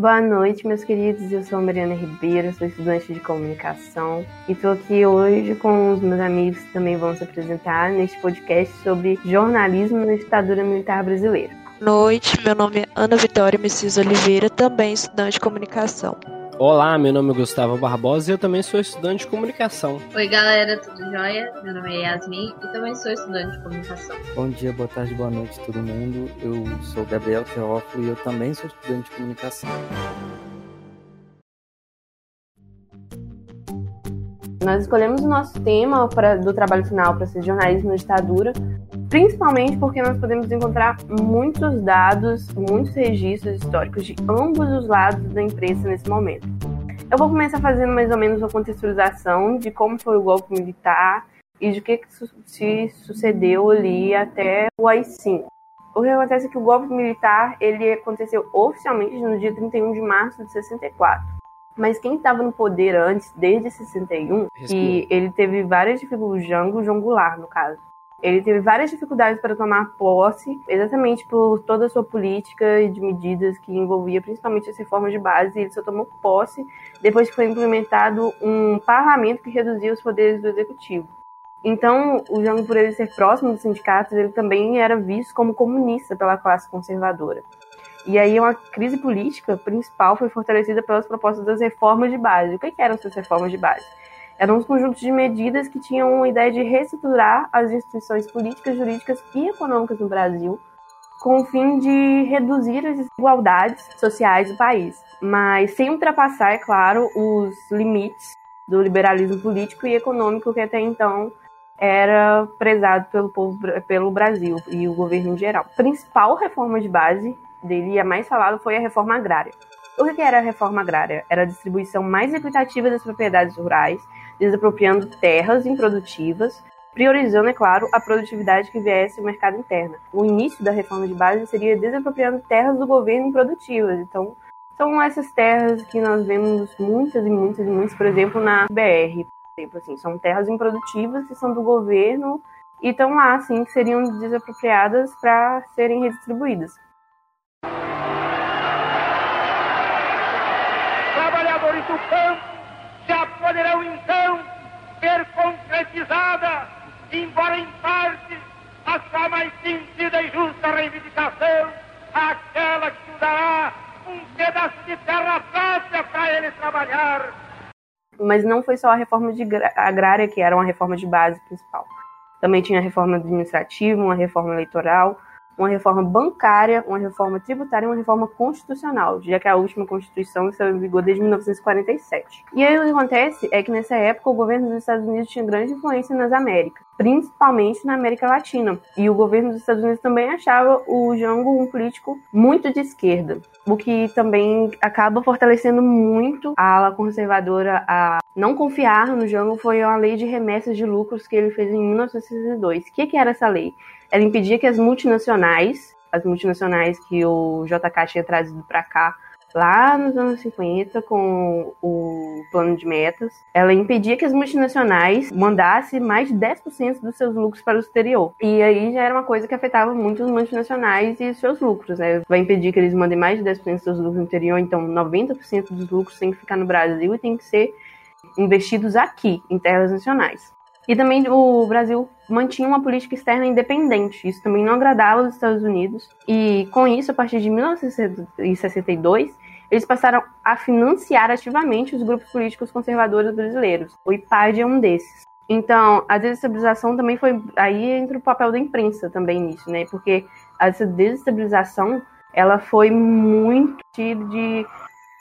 Boa noite, meus queridos. Eu sou a Mariana Ribeiro, sou estudante de comunicação e estou aqui hoje com os meus amigos que também vão se apresentar neste podcast sobre jornalismo na ditadura militar brasileira. Boa noite, meu nome é Ana Vitória Messias Oliveira, também estudante de comunicação. Olá, meu nome é Gustavo Barbosa e eu também sou estudante de comunicação. Oi, galera, tudo jóia? Meu nome é Yasmin e também sou estudante de comunicação. Bom dia, boa tarde, boa noite todo mundo. Eu sou Gabriel Teófilo e eu também sou estudante de comunicação. Nós escolhemos o nosso tema pra, do trabalho final para ser jornalismo na ditadura, principalmente porque nós podemos encontrar muitos dados, muitos registros históricos de ambos os lados da imprensa nesse momento. Eu vou começar fazendo mais ou menos uma contextualização de como foi o golpe militar e de que, que se sucedeu ali até o AI-5. O que acontece é que o golpe militar ele aconteceu oficialmente no dia 31 de março de 64. Mas quem estava no poder antes, desde 61, e ele teve várias dificuldades, Jango Jongular, no caso. Ele teve várias dificuldades para tomar posse, exatamente por toda a sua política de medidas que envolvia principalmente as reformas de base. Ele só tomou posse depois que foi implementado um parlamento que reduzia os poderes do executivo. Então, o Jango, por ele ser próximo dos sindicatos, ele também era visto como comunista pela classe conservadora. E aí uma crise política principal foi fortalecida pelas propostas das reformas de base. O que eram essas reformas de base? Eram um conjunto de medidas que tinham a ideia de reestruturar as instituições políticas, jurídicas e econômicas no Brasil, com o fim de reduzir as desigualdades sociais do país, mas sem ultrapassar, é claro, os limites do liberalismo político e econômico que até então era prezado pelo povo, pelo Brasil e o governo em geral. A principal reforma de base dele, a mais falada, foi a reforma agrária. O que era a reforma agrária? Era a distribuição mais equitativa das propriedades rurais, desapropriando terras improdutivas, priorizando, é claro, a produtividade que viesse do mercado interno. O início da reforma de base seria desapropriando terras do governo improdutivas. Então, são essas terras que nós vemos muitas e muitas e muitas, por exemplo, na BR. Exemplo, assim, são terras improdutivas que são do governo e estão lá, assim, que seriam desapropriadas para serem redistribuídas. Trabalhadores do campo poderão então ver concretizada, embora em parte, a sua mais sentida e justa reivindicação, aquela que dará um pedaço de terra fácil para ele trabalhar. Mas não foi só a reforma agrária que era uma reforma de base principal. Também tinha a reforma administrativa, uma reforma eleitoral, uma reforma bancária, uma reforma tributária e uma reforma constitucional, já que a última Constituição estava em vigor desde 1947. E aí o que acontece é que nessa época o governo dos Estados Unidos tinha grande influência nas Américas, principalmente na América Latina. E o governo dos Estados Unidos também achava o Jango um político muito de esquerda, o que também acaba fortalecendo muito a ala conservadora a não confiar no Jango foi a lei de remessas de lucros que ele fez em 1962. O que, que era essa lei? Ela impedia que as multinacionais, as multinacionais que o JK tinha trazido para cá lá nos anos 50 com o plano de metas, ela impedia que as multinacionais mandassem mais de 10% dos seus lucros para o exterior. E aí já era uma coisa que afetava muito os multinacionais e seus lucros, né? Vai impedir que eles mandem mais de 10% dos seus lucros no exterior, então 90% dos lucros tem que ficar no Brasil e tem que ser investidos aqui, em terras nacionais. E também o Brasil mantinha uma política externa independente. Isso também não agradava os Estados Unidos. E com isso, a partir de 1962, eles passaram a financiar ativamente os grupos políticos conservadores brasileiros. O IPAD é um desses. Então, a desestabilização também foi aí entra o papel da imprensa também nisso, né? Porque essa desestabilização ela foi muito de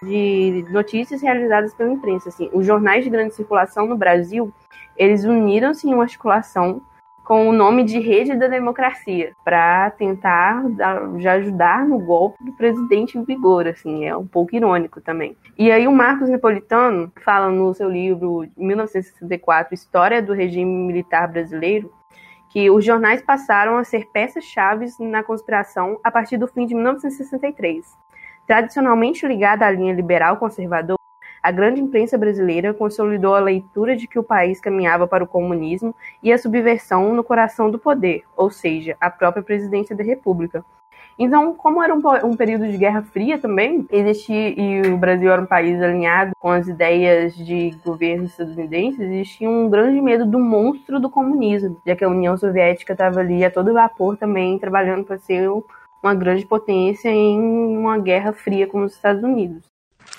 de notícias realizadas pela imprensa. Assim, os jornais de grande circulação no Brasil, eles uniram-se em uma articulação com o nome de Rede da Democracia, para tentar já ajudar no golpe do presidente em vigor, assim, é um pouco irônico também. E aí o Marcos Napolitano fala no seu livro 1964, História do Regime Militar Brasileiro, que os jornais passaram a ser peças-chave na conspiração a partir do fim de 1963. Tradicionalmente ligada à linha liberal conservadora, a grande imprensa brasileira consolidou a leitura de que o país caminhava para o comunismo e a subversão no coração do poder, ou seja, a própria presidência da República. Então, como era um, um, período de Guerra Fria também, existia, e o Brasil era um país alinhado com as ideias de governo estadunidense, existia um grande medo do monstro do comunismo, já que a União Soviética estava ali a todo vapor também trabalhando para ser uma grande potência em uma guerra fria com os Estados Unidos.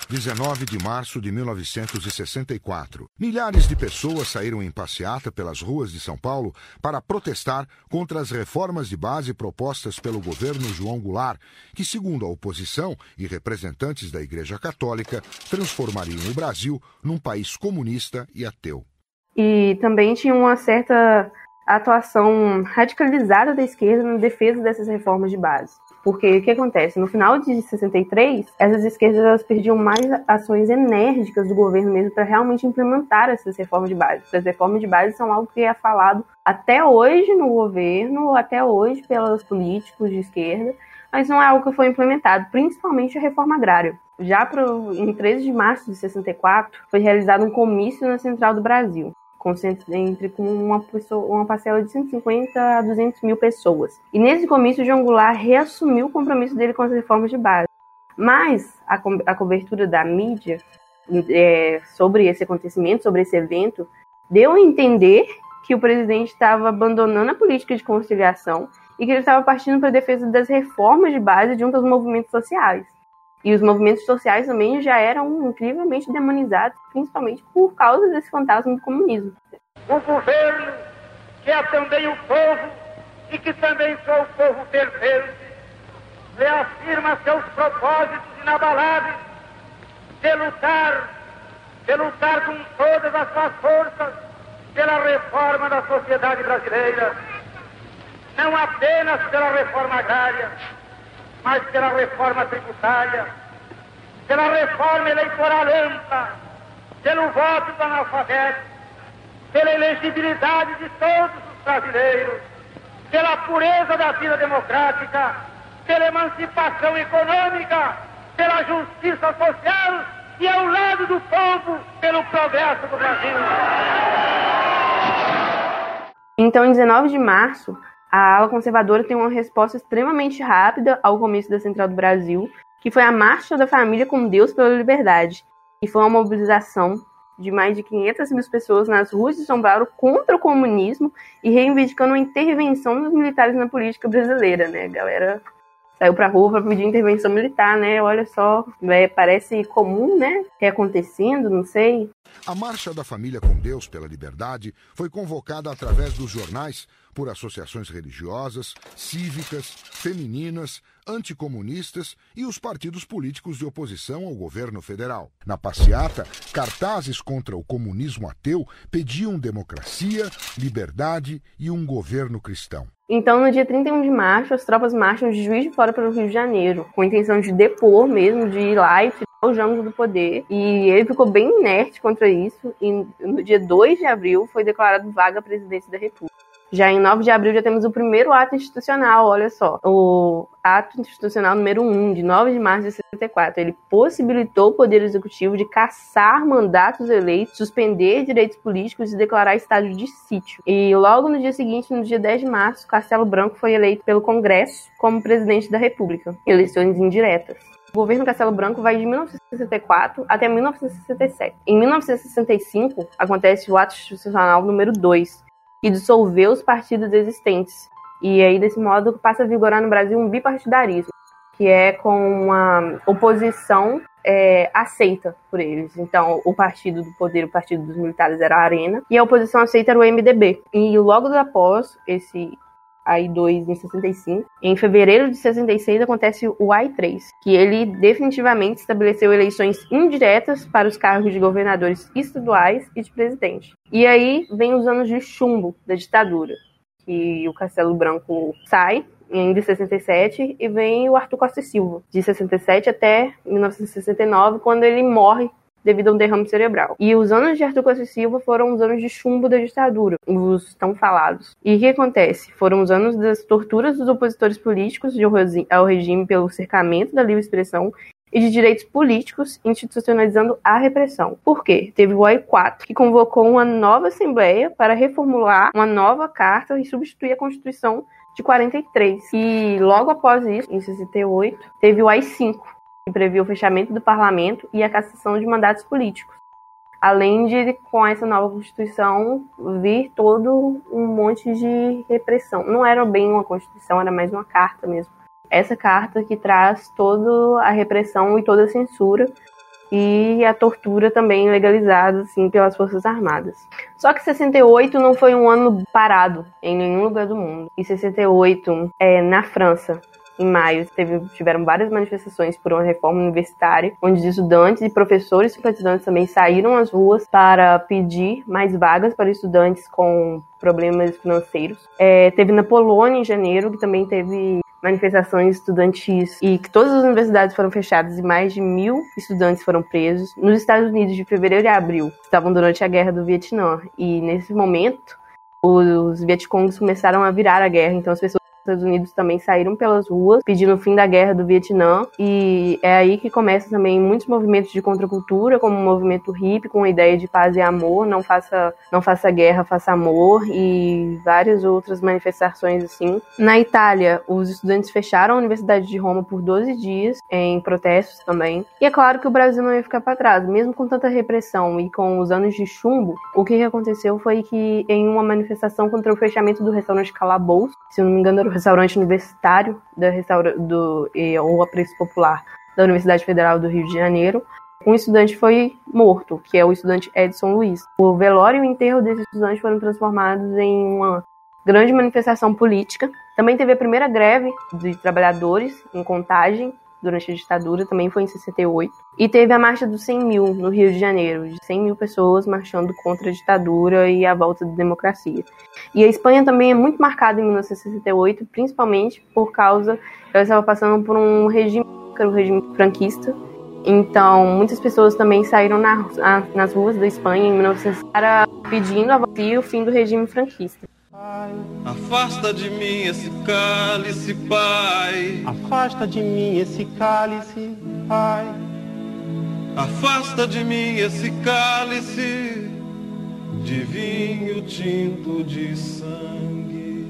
19 de março de 1964. Milhares de pessoas saíram em passeata pelas ruas de São Paulo para protestar contra as reformas de base propostas pelo governo João Goulart, que, segundo a oposição e representantes da Igreja Católica, transformariam o Brasil num país comunista e ateu. E também tinha uma certa atuação radicalizada da esquerda na defesa dessas reformas de base. Porque o que acontece? No final de 63, essas esquerdas elas perdiam mais ações enérgicas do governo mesmo para realmente implementar essas reformas de base. As reformas de base são algo que é falado até hoje no governo, até hoje pelos políticos de esquerda, mas não é algo que foi implementado, principalmente a reforma agrária. Já pro, em 13 de março de 64, foi realizado um comício na Central do Brasil entre com uma, pessoa, uma parcela de 150 a 200 mil pessoas. E nesse comício, João Goulart reassumiu o compromisso dele com as reformas de base. Mas a, co a cobertura da mídia é, sobre esse acontecimento, sobre esse evento, deu a entender que o presidente estava abandonando a política de conciliação e que ele estava partindo para a defesa das reformas de base junto aos movimentos sociais. E os movimentos sociais também já eram incrivelmente demonizados, principalmente por causa desse fantasma do comunismo. O governo, que é também o povo e que também sou o povo perfeito, reafirma seus propósitos inabaláveis de lutar, de lutar com todas as suas forças pela reforma da sociedade brasileira, não apenas pela reforma agrária, mas pela reforma tributária, pela reforma eleitoral ampla, pelo voto do analfabeto, pela elegibilidade de todos os brasileiros, pela pureza da vida democrática, pela emancipação econômica, pela justiça social e ao lado do povo pelo progresso do Brasil. Então, em 19 de março, a ala conservadora tem uma resposta extremamente rápida ao começo da Central do Brasil, que foi a Marcha da Família com Deus pela Liberdade, e foi uma mobilização de mais de 500 mil pessoas nas ruas de São Paulo contra o comunismo e reivindicando uma intervenção dos militares na política brasileira, né? A galera saiu pra rua para pedir intervenção militar, né? Olha só, é, parece comum, né? É acontecendo, não sei. A Marcha da Família com Deus pela Liberdade foi convocada através dos jornais por associações religiosas, cívicas, femininas, anticomunistas e os partidos políticos de oposição ao governo federal. Na passeata, cartazes contra o comunismo ateu pediam democracia, liberdade e um governo cristão. Então, no dia 31 de março, as tropas marcham de Juiz de Fora para o Rio de Janeiro, com a intenção de depor mesmo, de ir lá e tirar o Jango do poder. E ele ficou bem inerte contra isso, e no dia 2 de abril foi declarado vaga a presidência da República. Já em 9 de abril já temos o primeiro ato institucional, olha só. O ato institucional número 1, de 9 de março de 64. Ele possibilitou o Poder Executivo de caçar mandatos eleitos, suspender direitos políticos e declarar estado de sítio. E logo no dia seguinte, no dia 10 de março, Castelo Branco foi eleito pelo Congresso como presidente da República. Eleições indiretas. O governo Castelo Branco vai de 1964 até 1967. Em 1965, acontece o ato institucional número 2, e dissolver os partidos existentes. E aí, desse modo, passa a vigorar no Brasil um bipartidarismo, que é com uma oposição é, aceita por eles. Então, o partido do poder, o partido dos militares era a Arena, e a oposição aceita era o MDB. E logo após esse AI2 em 65. Em fevereiro de 66 acontece o AI3, que ele definitivamente estabeleceu eleições indiretas para os cargos de governadores estaduais e de presidente. E aí vem os anos de chumbo da ditadura, que o Castelo Branco sai em 67 e vem o Arthur Costa Silva, de 67 até 1969, quando ele morre devido a um derrame cerebral. E os anos de Arthur Costa Silva foram os anos de chumbo da ditadura, os tão falados. E o que acontece? Foram os anos das torturas dos opositores políticos ao regime pelo cercamento da livre expressão e de direitos políticos, institucionalizando a repressão. Por quê? Teve o AI-4, que convocou uma nova Assembleia para reformular uma nova carta e substituir a Constituição de 43. E logo após isso, em 68, teve o AI-5, que previa o fechamento do parlamento e a cassação de mandatos políticos. Além de, com essa nova Constituição, vir todo um monte de repressão. Não era bem uma Constituição, era mais uma carta mesmo. Essa carta que traz toda a repressão e toda a censura e a tortura também legalizada assim pelas Forças Armadas. Só que 68 não foi um ano parado em nenhum lugar do mundo. Em 68, é, na França, em maio, teve, tiveram várias manifestações por uma reforma universitária, onde estudantes e professores simpatizantes também saíram às ruas para pedir mais vagas para estudantes com problemas financeiros. É, teve na Polônia, em janeiro, que também teve manifestações estudantis e que todas as universidades foram fechadas e mais de mil estudantes foram presos. Nos Estados Unidos, de fevereiro e abril, estavam durante a guerra do Vietnã. E nesse momento, os Vietcongs começaram a virar a guerra, então as pessoas Estados Unidos também saíram pelas ruas pedindo o fim da guerra do Vietnã e é aí que começa também muitos movimentos de contracultura, como o movimento hippie com a ideia de paz e amor, não faça não faça guerra, faça amor e várias outras manifestações assim. Na Itália, os estudantes fecharam a Universidade de Roma por 12 dias em protestos também. E é claro que o Brasil não ia ficar para trás, mesmo com tanta repressão e com os anos de chumbo. O que aconteceu foi que em uma manifestação contra o fechamento do restaurante Calabouço, se eu não me engano era restaurante universitário da restaura, do, ou a preço popular da Universidade Federal do Rio de Janeiro, um estudante foi morto, que é o estudante Edson Luiz. O velório e o enterro desse estudante foram transformados em uma grande manifestação política. Também teve a primeira greve de trabalhadores em contagem durante a ditadura, também foi em 68. E teve a marcha dos 100 mil no Rio de Janeiro, de 100 mil pessoas marchando contra a ditadura e a volta da democracia. E a Espanha também é muito marcada em 1968, principalmente por causa ela estava passando por um regime, que era o regime franquista. Então, muitas pessoas também saíram na, nas ruas da Espanha em 1960 pedindo a volta e o fim do regime franquista. Afasta de mim esse cálice, Pai. Afasta de mim esse cálice, Pai. Afasta de mim esse cálice de vinho tinto de sangue.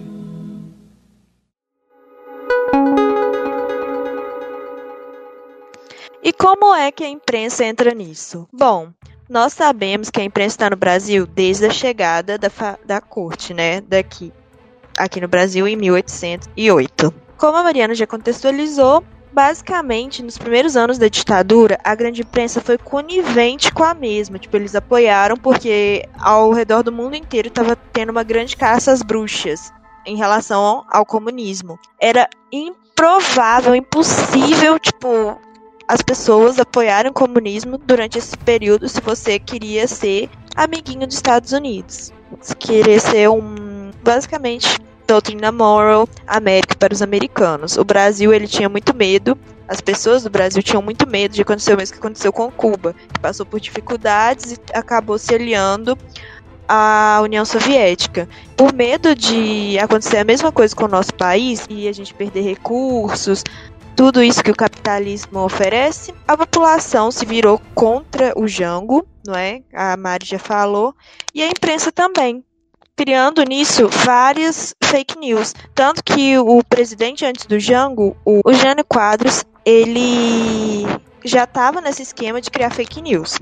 E como é que a imprensa entra nisso? Bom, nós sabemos que a imprensa está no Brasil desde a chegada da, da corte, né, daqui, aqui no Brasil em 1808. Como a Mariana já contextualizou, basicamente, nos primeiros anos da ditadura, a grande imprensa foi conivente com a mesma. Tipo, eles apoiaram porque ao redor do mundo inteiro estava tendo uma grande caça às bruxas em relação ao comunismo. Era improvável, impossível, tipo, as pessoas apoiarem o comunismo durante esse período se você queria ser amiguinho dos Estados Unidos. Se queria ser um. Basicamente, doutrina moral América para os americanos. O Brasil ele tinha muito medo, as pessoas do Brasil tinham muito medo de acontecer o mesmo que aconteceu com Cuba, que passou por dificuldades e acabou se aliando à União Soviética. Por medo de acontecer a mesma coisa com o nosso país e a gente perder recursos, tudo isso que o capitalismo oferece, a população se virou contra o Jango, não é? A Mari já falou, e a imprensa também, criando nisso várias fake news. Tanto que o presidente antes do Jango, o, Jânio Quadros, ele já estava nesse esquema de criar fake news.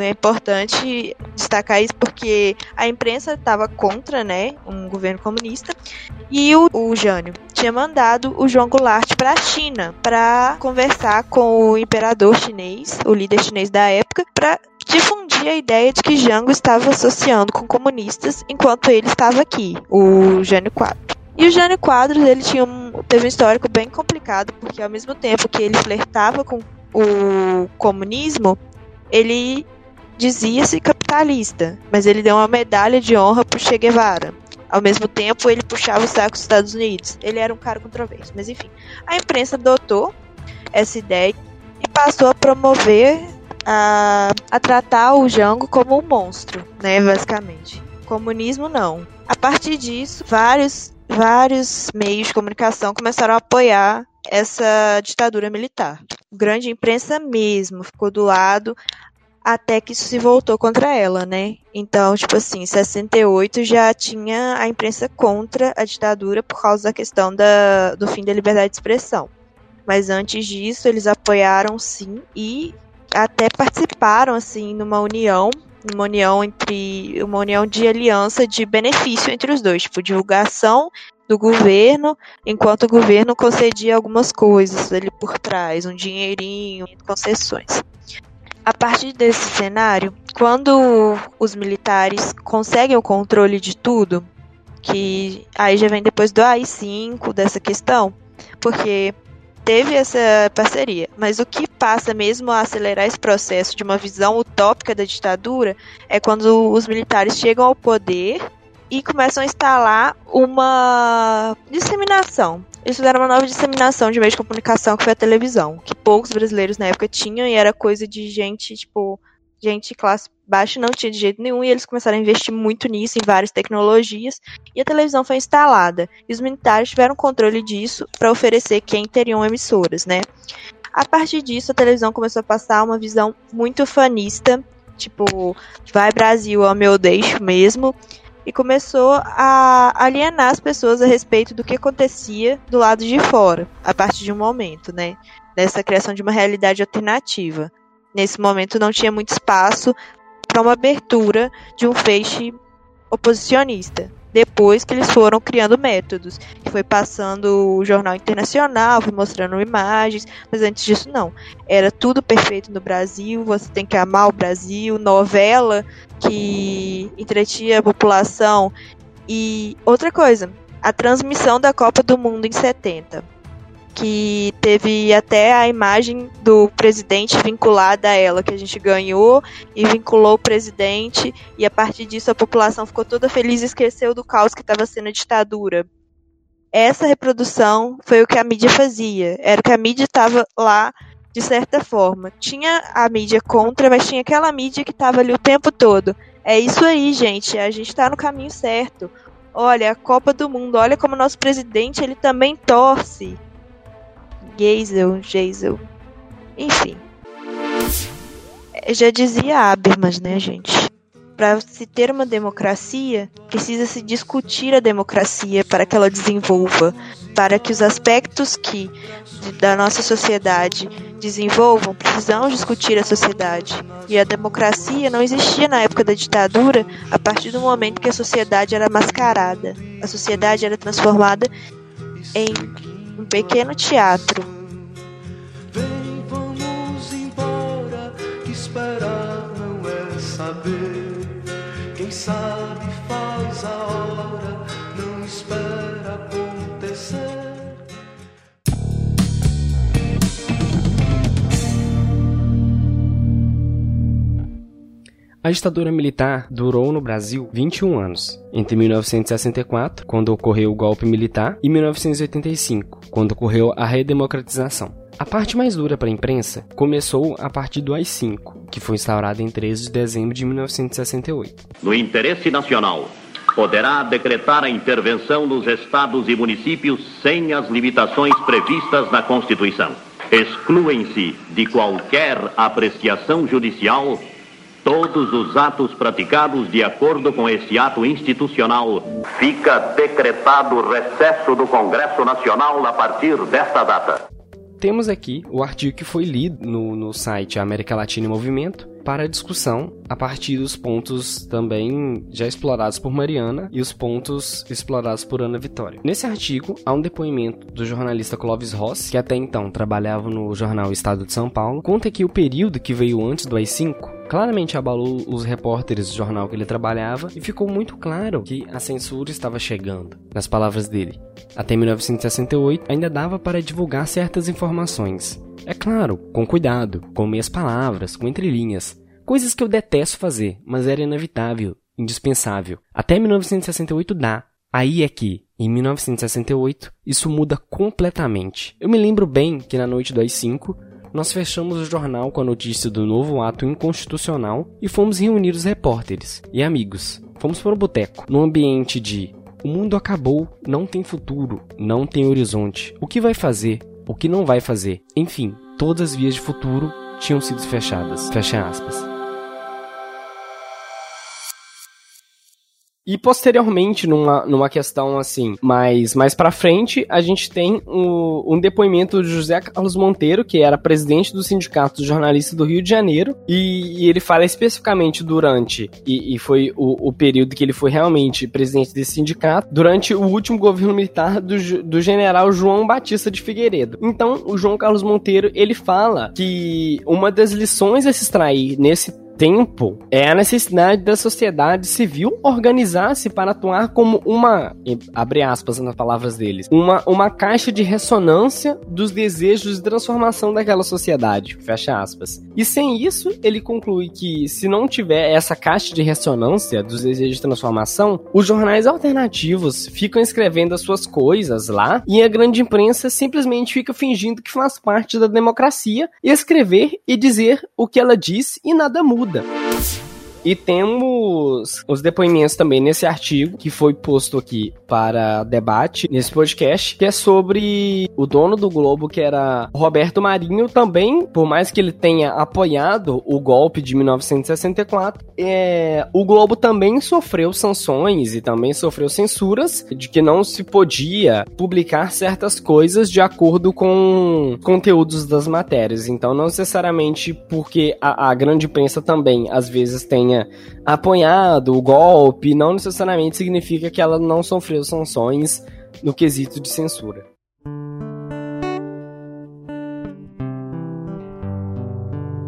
É importante destacar isso porque a imprensa estava contra, né, um governo comunista e o, o Jânio tinha mandado o João Goulart para a China para conversar com o imperador chinês, o líder chinês da época, para difundir a ideia de que Jango estava associando com comunistas enquanto ele estava aqui, o Jânio Quadros. E o Jânio Quadros ele tinha um, teve um histórico bem complicado porque ao mesmo tempo que ele flertava com o comunismo, ele dizia-se capitalista, mas ele deu uma medalha de honra para Che Guevara. Ao mesmo tempo, ele puxava o saco dos Estados Unidos. Ele era um cara controverso, mas enfim. A imprensa adotou essa ideia e passou a promover, a, a tratar o Jango como um monstro, né, basicamente. Comunismo não. A partir disso, vários, vários meios de comunicação começaram a apoiar essa ditadura militar. grande imprensa mesmo ficou do lado até que isso se voltou contra ela, né? Então, tipo assim, em 68 já tinha a imprensa contra a ditadura por causa da questão da, do fim da liberdade de expressão. Mas antes disso, eles apoiaram sim e até participaram assim numa união, numa união entre uma união de aliança de benefício entre os dois, tipo divulgação do governo, enquanto o governo concedia algumas coisas ali por trás, um dinheirinho, concessões. A partir desse cenário, quando os militares conseguem o controle de tudo, que aí já vem depois do AI-5, dessa questão, porque teve essa parceria, mas o que passa mesmo a acelerar esse processo de uma visão utópica da ditadura é quando os militares chegam ao poder e começam a instalar uma disseminação. Eles fizeram uma nova disseminação de meio de comunicação que foi a televisão, que poucos brasileiros na época tinham e era coisa de gente, tipo, gente classe baixa não tinha de jeito nenhum e eles começaram a investir muito nisso, em várias tecnologias, e a televisão foi instalada. E os militares tiveram controle disso para oferecer quem teriam emissoras, né? A partir disso, a televisão começou a passar uma visão muito fanista, tipo, vai Brasil, meu deixo mesmo, e começou a alienar as pessoas a respeito do que acontecia do lado de fora, a partir de um momento, né? Nessa criação de uma realidade alternativa. Nesse momento não tinha muito espaço para uma abertura de um feixe oposicionista depois que eles foram criando métodos, que foi passando o jornal internacional, foi mostrando imagens, mas antes disso não. Era tudo perfeito no Brasil, você tem que amar o Brasil, novela que entretinha a população. E outra coisa, a transmissão da Copa do Mundo em 70 que teve até a imagem do presidente vinculada a ela, que a gente ganhou e vinculou o presidente, e a partir disso a população ficou toda feliz e esqueceu do caos que estava sendo a ditadura. Essa reprodução foi o que a mídia fazia, era o que a mídia estava lá de certa forma. Tinha a mídia contra, mas tinha aquela mídia que estava ali o tempo todo. É isso aí, gente, a gente está no caminho certo. Olha, a Copa do Mundo, olha como nosso presidente ele também torce. Geisel, Geisel. Enfim. É, já dizia Habermas, né, gente? Para se ter uma democracia, precisa se discutir a democracia para que ela desenvolva, para que os aspectos que da nossa sociedade desenvolvam, precisamos discutir a sociedade. E a democracia não existia na época da ditadura, a partir do momento que a sociedade era mascarada. A sociedade era transformada em pequeno teatro. Vem, vamos embora, que esperar não é saber. Quem sabe faz a hora, não espera A ditadura militar durou no Brasil 21 anos, entre 1964, quando ocorreu o golpe militar, e 1985, quando ocorreu a redemocratização. A parte mais dura para a imprensa começou a partir do AI-5, que foi instaurado em 13 de dezembro de 1968. No interesse nacional, poderá decretar a intervenção nos estados e municípios sem as limitações previstas na Constituição. Excluem-se de qualquer apreciação judicial todos os atos praticados de acordo com este ato institucional. Fica decretado o recesso do Congresso Nacional a partir desta data. Temos aqui o artigo que foi lido no, no site América Latina em Movimento para discussão a partir dos pontos também já explorados por Mariana e os pontos explorados por Ana Vitória. Nesse artigo há um depoimento do jornalista Clóvis Ross, que até então trabalhava no jornal Estado de São Paulo, conta que o período que veio antes do AI-5 claramente abalou os repórteres do jornal que ele trabalhava e ficou muito claro que a censura estava chegando. Nas palavras dele, até 1968 ainda dava para divulgar certas informações. É claro, com cuidado, com meias palavras, com entrelinhas. Coisas que eu detesto fazer, mas era inevitável, indispensável. Até 1968 dá. Aí é que, em 1968, isso muda completamente. Eu me lembro bem que na noite do AI-5, nós fechamos o jornal com a notícia do novo ato inconstitucional e fomos reunir os repórteres e amigos. Fomos para o boteco, num ambiente de o mundo acabou, não tem futuro, não tem horizonte. O que vai fazer? O que não vai fazer? Enfim, todas as vias de futuro tinham sido fechadas. Fecha aspas. E posteriormente, numa, numa questão assim, mais, mais pra frente, a gente tem um, depoimento de José Carlos Monteiro, que era presidente do Sindicato dos Jornalistas do Rio de Janeiro, e, e ele fala especificamente durante, e, e foi o, o, período que ele foi realmente presidente desse sindicato, durante o último governo militar do, do general João Batista de Figueiredo. Então, o João Carlos Monteiro, ele fala que uma das lições a se extrair nesse tempo é a necessidade da sociedade civil organizar-se para atuar como uma, abre aspas nas palavras deles, uma, uma caixa de ressonância dos desejos de transformação daquela sociedade, fecha aspas. E sem isso, ele conclui que se não tiver essa caixa de ressonância dos desejos de transformação, os jornais alternativos ficam escrevendo as suas coisas lá e a grande imprensa simplesmente fica fingindo que faz parte da democracia escrever e dizer o que ela diz e nada muda muda. E temos os depoimentos também nesse artigo que foi posto aqui para debate nesse podcast, que é sobre o dono do Globo, que era Roberto Marinho, também, por mais que ele tenha apoiado o golpe de 1964, é, o Globo também sofreu sanções e também sofreu censuras de que não se podia publicar certas coisas de acordo com conteúdos das matérias. Então, não necessariamente porque a, a grande imprensa também às vezes tenha tenha apoiado o golpe, não necessariamente significa que ela não sofreu sanções no quesito de censura.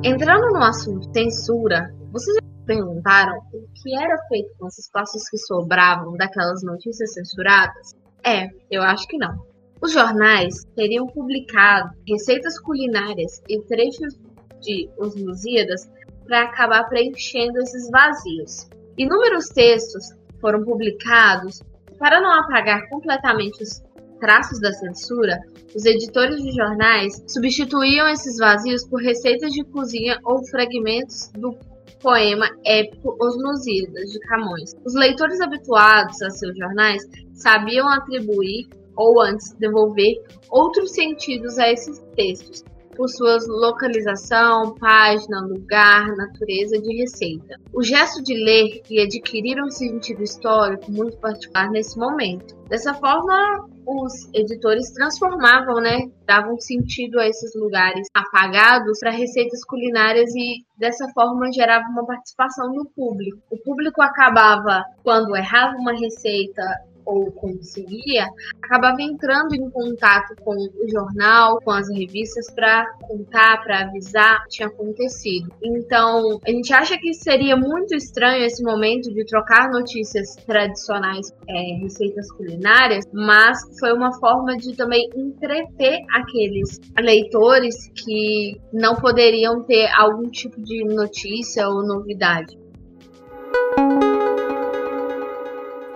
Entrando no assunto censura, vocês já perguntaram o que era feito com os espaços que sobravam daquelas notícias censuradas? É, eu acho que não. Os jornais teriam publicado receitas culinárias e trechos de Os Lusíadas para acabar preenchendo esses vazios. Inúmeros textos foram publicados para não apagar completamente os traços da censura, os editores de jornais substituíam esses vazios por receitas de cozinha ou fragmentos do poema épico Os Lusíadas, de Camões. Os leitores habituados a seus jornais sabiam atribuir ou antes devolver outros sentidos a esses textos, por sua localização, página, lugar, natureza de receita. O gesto de ler e adquirir um sentido histórico muito particular nesse momento. Dessa forma, os editores transformavam, né, davam sentido a esses lugares apagados para receitas culinárias e dessa forma gerava uma participação do público. O público acabava, quando errava uma receita ou conseguia, acabava entrando em contato com o jornal, com as revistas para contar, para avisar o que tinha acontecido. Então, a gente acha que seria muito estranho esse momento de trocar notícias tradicionais, é, receitas culinárias, mas foi uma forma de também entreter aqueles leitores que não poderiam ter algum tipo de notícia ou novidade.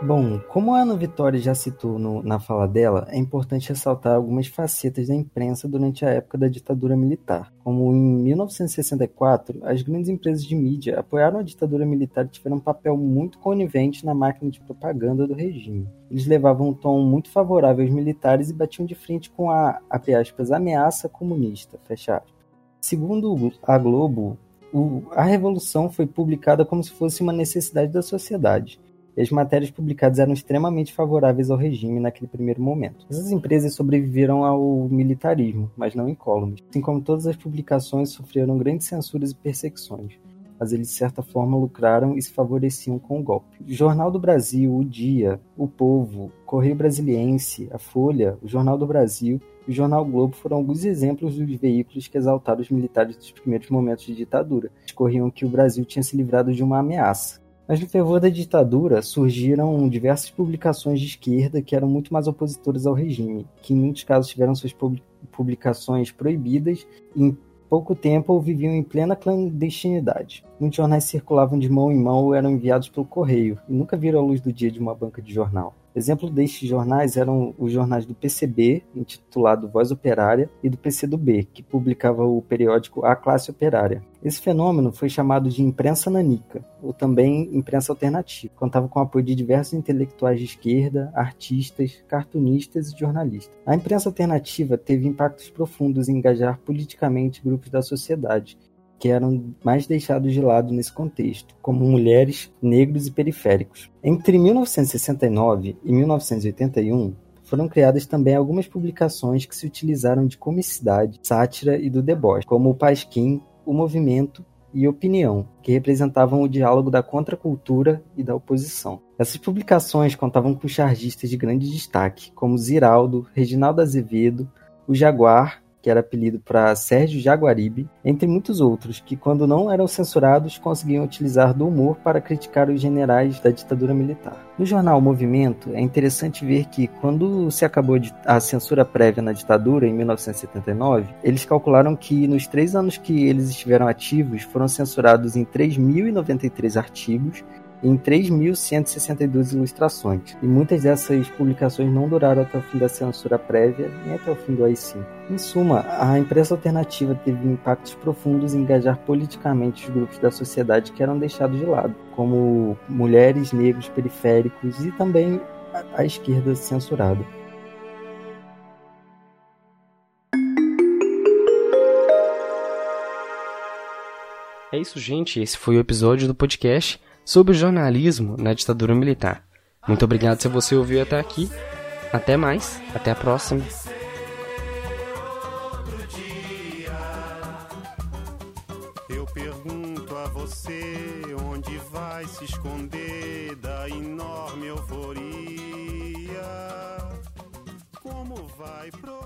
Bom, como a Ana Vitória já citou no, na fala dela, é importante ressaltar algumas facetas da imprensa durante a época da ditadura militar. Como em 1964, as grandes empresas de mídia apoiaram a ditadura militar e tiveram um papel muito conivente na máquina de propaganda do regime. Eles levavam um tom muito favorável aos militares e batiam de frente com a, aspas, ameaça comunista, fecha aspas. Segundo a Globo, o, a Revolução foi publicada como se fosse uma necessidade da sociedade e as matérias publicadas eram extremamente favoráveis ao regime naquele primeiro momento. Essas empresas sobreviveram ao militarismo, mas não incólumes. Assim como todas as publicações sofreram grandes censuras e perseguições, mas eles de certa forma lucraram e se favoreciam com o golpe. O Jornal do Brasil, O Dia, O Povo, Correio Brasiliense, A Folha, o Jornal do Brasil e o Jornal Globo foram alguns exemplos dos veículos que exaltaram os militares dos primeiros momentos de ditadura. Discorriam que o Brasil tinha se livrado de uma ameaça mas no fervor da ditadura surgiram diversas publicações de esquerda que eram muito mais opositoras ao regime, que em muitos casos tiveram suas publicações proibidas e em pouco tempo viviam em plena clandestinidade. Muitos jornais circulavam de mão em mão ou eram enviados pelo correio e nunca viram a luz do dia de uma banca de jornal. Exemplo destes jornais eram os jornais do PCB, intitulado Voz Operária, e do PCdoB, que publicava o periódico A Classe Operária. Esse fenômeno foi chamado de imprensa nanica, ou também imprensa alternativa. Contava com o apoio de diversos intelectuais de esquerda, artistas, cartunistas e jornalistas. A imprensa alternativa teve impactos profundos em engajar politicamente grupos da sociedade, que eram mais deixados de lado nesse contexto, como mulheres, negros e periféricos. Entre 1969 e 1981, foram criadas também algumas publicações que se utilizaram de comicidade, sátira e do deboche, como o Pasquim, o Movimento e Opinião, que representavam o diálogo da contracultura e da oposição. Essas publicações contavam com chargistas de grande destaque, como Ziraldo, Reginaldo Azevedo, o Jaguar que era apelido para Sérgio Jaguaribe, entre muitos outros, que quando não eram censurados conseguiam utilizar do humor para criticar os generais da ditadura militar. No jornal Movimento, é interessante ver que quando se acabou a censura prévia na ditadura, em 1979, eles calcularam que nos três anos que eles estiveram ativos foram censurados em 3.093 artigos em 3.162 ilustrações, e muitas dessas publicações não duraram até o fim da censura prévia nem até o fim do AI-5. Em suma, a imprensa alternativa teve impactos profundos em engajar politicamente os grupos da sociedade que eram deixados de lado, como mulheres, negros, periféricos e também a esquerda censurada. É isso, gente. Esse foi o episódio do podcast sobre o jornalismo na ditadura militar. Muito obrigado se você ouviu até aqui. Até mais, até a próxima. Eu pergunto a você onde vai se esconder da enorme euforia. Como vai proibir